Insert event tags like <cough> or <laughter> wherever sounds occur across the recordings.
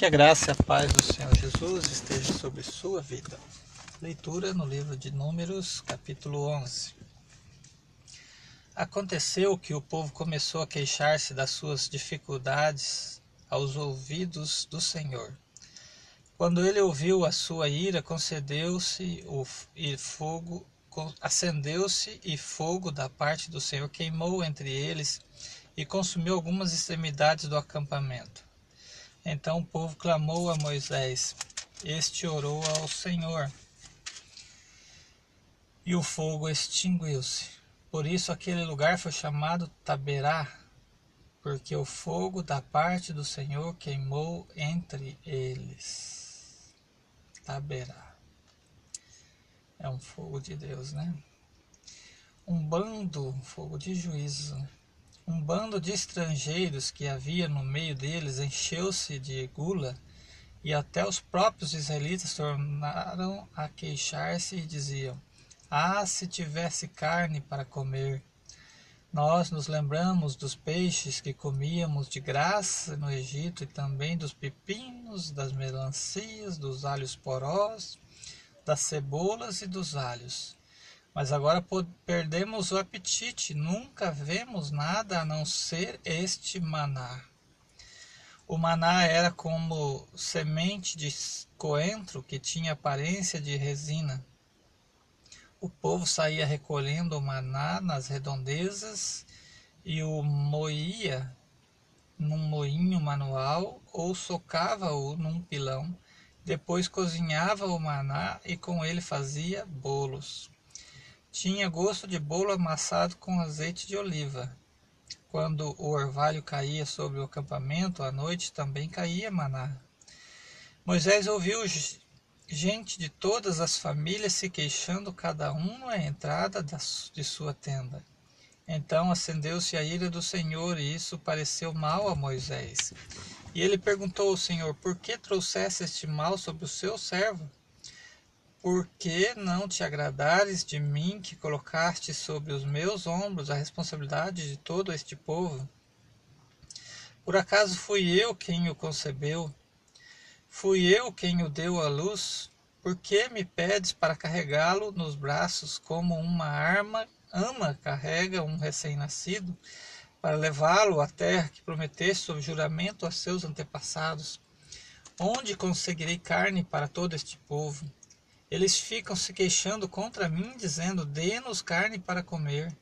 Que a graça e a paz do Senhor Jesus esteja sobre sua vida. Leitura no livro de Números, capítulo 11. Aconteceu que o povo começou a queixar-se das suas dificuldades aos ouvidos do Senhor. Quando ele ouviu a sua ira, concedeu-se e fogo acendeu-se e fogo da parte do Senhor queimou entre eles e consumiu algumas extremidades do acampamento. Então o povo clamou a Moisés. Este orou ao Senhor. E o fogo extinguiu-se. Por isso aquele lugar foi chamado Taberá, porque o fogo da parte do Senhor queimou entre eles. Taberá. É um fogo de Deus, né? Um bando, fogo de juízo um bando de estrangeiros que havia no meio deles encheu-se de gula, e até os próprios israelitas tornaram a queixar-se e diziam: Ah, se tivesse carne para comer! Nós nos lembramos dos peixes que comíamos de graça no Egito e também dos pepinos, das melancias, dos alhos porós, das cebolas e dos alhos. Mas agora perdemos o apetite, nunca vemos nada a não ser este maná. O maná era como semente de coentro que tinha aparência de resina. O povo saía recolhendo o maná nas redondezas e o moía num moinho manual ou socava-o num pilão. Depois cozinhava o maná e com ele fazia bolos. Tinha gosto de bolo amassado com azeite de oliva. Quando o orvalho caía sobre o acampamento, à noite também caía maná. Moisés ouviu gente de todas as famílias se queixando, cada um na entrada de sua tenda. Então acendeu-se a ira do Senhor, e isso pareceu mal a Moisés. E ele perguntou ao Senhor: Por que trouxesse este mal sobre o seu servo? Por que não te agradares de mim que colocaste sobre os meus ombros a responsabilidade de todo este povo? Por acaso fui eu quem o concebeu? Fui eu quem o deu à luz? Por que me pedes para carregá-lo nos braços como uma arma ama carrega um recém-nascido, para levá-lo à terra que prometeste sob juramento a seus antepassados? Onde conseguirei carne para todo este povo? Eles ficam se queixando contra mim, dizendo: Dê-nos carne para comer.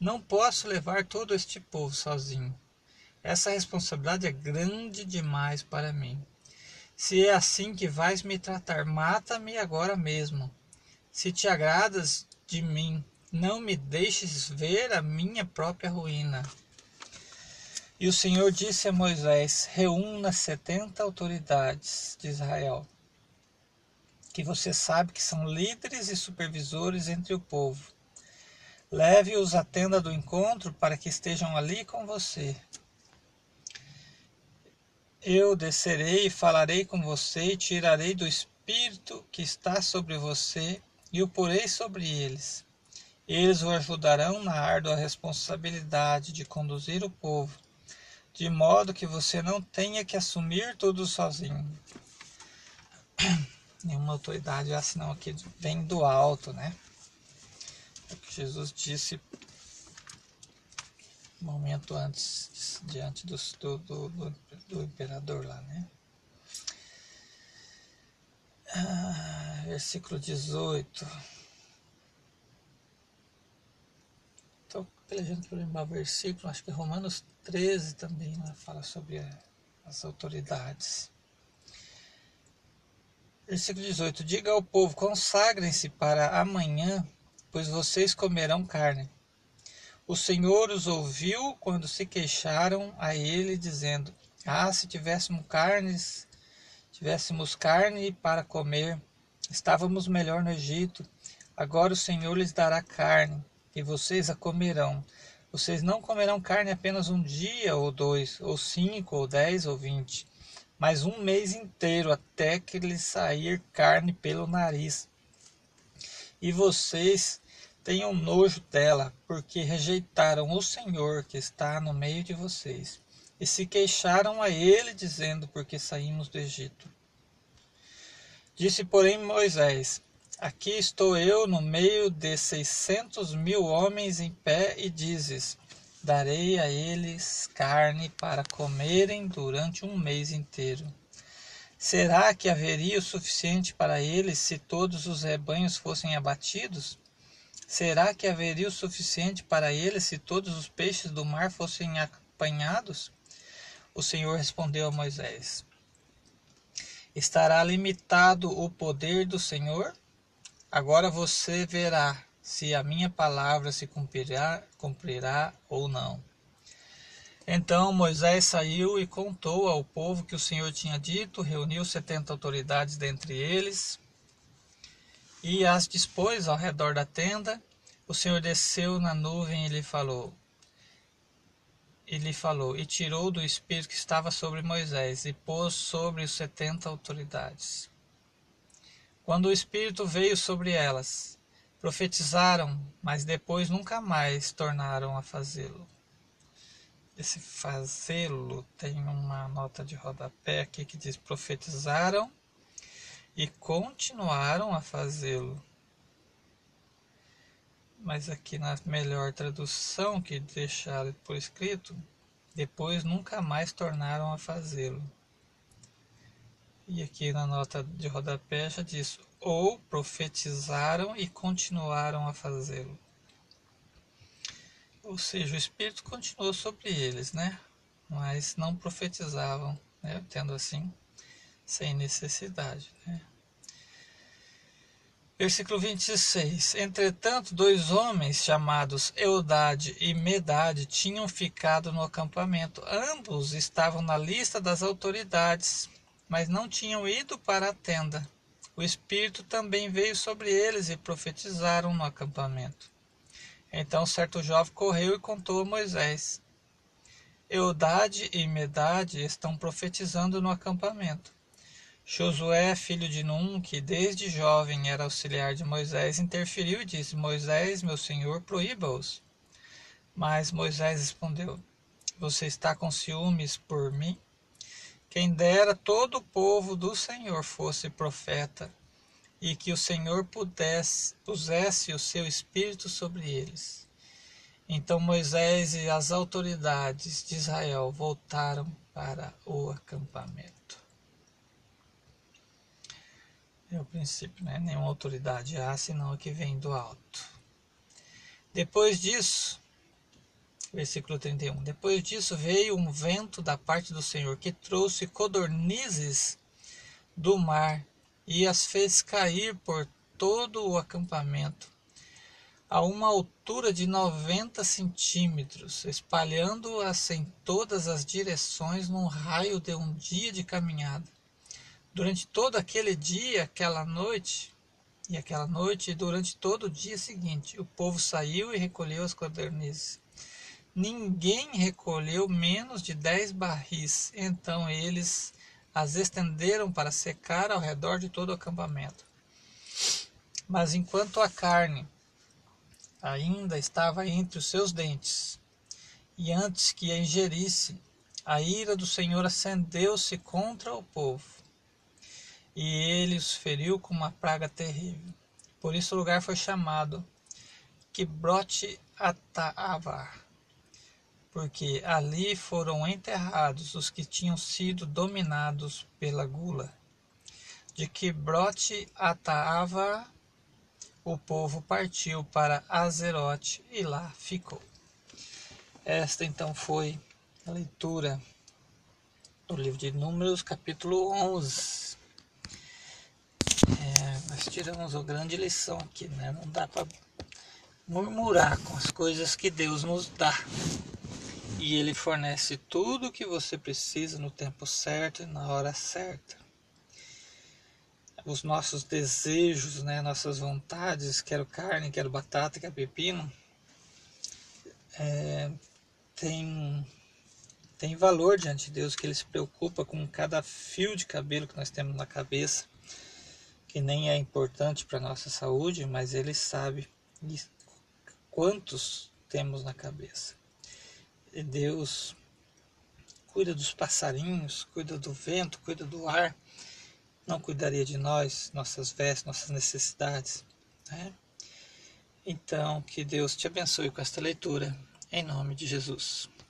Não posso levar todo este povo sozinho. Essa responsabilidade é grande demais para mim. Se é assim que vais me tratar, mata-me agora mesmo. Se te agradas de mim, não me deixes ver a minha própria ruína. E o Senhor disse a Moisés: Reúna setenta autoridades de Israel que você sabe que são líderes e supervisores entre o povo. Leve-os à tenda do encontro para que estejam ali com você. Eu descerei e falarei com você e tirarei do espírito que está sobre você e o porei sobre eles. Eles o ajudarão na árdua responsabilidade de conduzir o povo, de modo que você não tenha que assumir tudo sozinho. <clears throat> nenhuma autoridade assim não aqui vem do alto, né? É o que Jesus disse um momento antes, diante do, do, do, do imperador lá, né? Ah, versículo 18. Estou pelejando para lembrar o versículo, acho que Romanos 13 também né, fala sobre as autoridades. Versículo 18: Diga ao povo: consagrem-se para amanhã, pois vocês comerão carne. O Senhor os ouviu quando se queixaram a ele, dizendo: Ah, se tivéssemos carnes, tivéssemos carne para comer, estávamos melhor no Egito. Agora o Senhor lhes dará carne, e vocês a comerão. Vocês não comerão carne apenas um dia, ou dois, ou cinco, ou dez, ou vinte mas um mês inteiro até que lhe sair carne pelo nariz. E vocês tenham nojo dela, porque rejeitaram o Senhor que está no meio de vocês. e se queixaram a ele, dizendo: Porque saímos do Egito. Disse, porém, Moisés: Aqui estou eu no meio de seiscentos mil homens em pé, e dizes: Darei a eles carne para comerem durante um mês inteiro. Será que haveria o suficiente para eles se todos os rebanhos fossem abatidos? Será que haveria o suficiente para eles se todos os peixes do mar fossem apanhados? O Senhor respondeu a Moisés: Estará limitado o poder do Senhor? Agora você verá se a minha palavra se cumprirá, cumprirá ou não. Então Moisés saiu e contou ao povo que o Senhor tinha dito, reuniu setenta autoridades dentre eles e as dispôs ao redor da tenda. O Senhor desceu na nuvem e lhe falou: e lhe falou, e tirou do espírito que estava sobre Moisés, e pôs sobre os setenta autoridades. Quando o espírito veio sobre elas, profetizaram, mas depois nunca mais tornaram a fazê-lo. Esse fazê-lo tem uma nota de rodapé aqui que diz profetizaram e continuaram a fazê-lo mas aqui na melhor tradução que deixaram por escrito, depois nunca mais tornaram a fazê-lo. E aqui na nota de rodapé já diz, ou profetizaram e continuaram a fazê-lo. Ou seja, o Espírito continuou sobre eles, né? Mas não profetizavam, né? tendo assim, sem necessidade. Né? Versículo 26. Entretanto, dois homens chamados Eudade e Medade tinham ficado no acampamento. Ambos estavam na lista das autoridades, mas não tinham ido para a tenda. O Espírito também veio sobre eles e profetizaram no acampamento. Então certo jovem correu e contou a Moisés: Eudade e Medade estão profetizando no acampamento. Josué, filho de Num, que desde jovem era auxiliar de Moisés, interferiu e disse: Moisés, meu senhor, proíba-os. Mas Moisés respondeu: Você está com ciúmes por mim? Quem dera todo o povo do Senhor fosse profeta, e que o Senhor pudesse, pusesse o seu espírito sobre eles. Então Moisés e as autoridades de Israel voltaram para o acampamento. É o princípio, né? Nenhuma autoridade há senão a que vem do alto. Depois disso, versículo 31. Depois disso veio um vento da parte do Senhor que trouxe codornizes do mar e as fez cair por todo o acampamento a uma altura de 90 centímetros, espalhando-as em todas as direções num raio de um dia de caminhada. Durante todo aquele dia, aquela noite, e aquela noite, durante todo o dia seguinte, o povo saiu e recolheu as codornizes. Ninguém recolheu menos de dez barris, então eles as estenderam para secar ao redor de todo o acampamento. Mas enquanto a carne ainda estava entre os seus dentes, e antes que a ingerisse, a ira do Senhor acendeu-se contra o povo e ele os feriu com uma praga terrível. Por isso o lugar foi chamado Kibrote Ataavar, porque ali foram enterrados os que tinham sido dominados pela gula. De Kibrote Ataava o povo partiu para Azerote e lá ficou. Esta então foi a leitura do livro de Números, capítulo 11. É, nós tiramos uma grande lição aqui, né? Não dá para murmurar com as coisas que Deus nos dá. E Ele fornece tudo o que você precisa no tempo certo e na hora certa. Os nossos desejos, né? Nossas vontades, quero carne, quero batata, quero pepino, é, tem tem valor diante de Deus, que Ele se preocupa com cada fio de cabelo que nós temos na cabeça que nem é importante para a nossa saúde, mas ele sabe quantos temos na cabeça. Deus cuida dos passarinhos, cuida do vento, cuida do ar, não cuidaria de nós, nossas vestes, nossas necessidades? Né? Então, que Deus te abençoe com esta leitura, em nome de Jesus.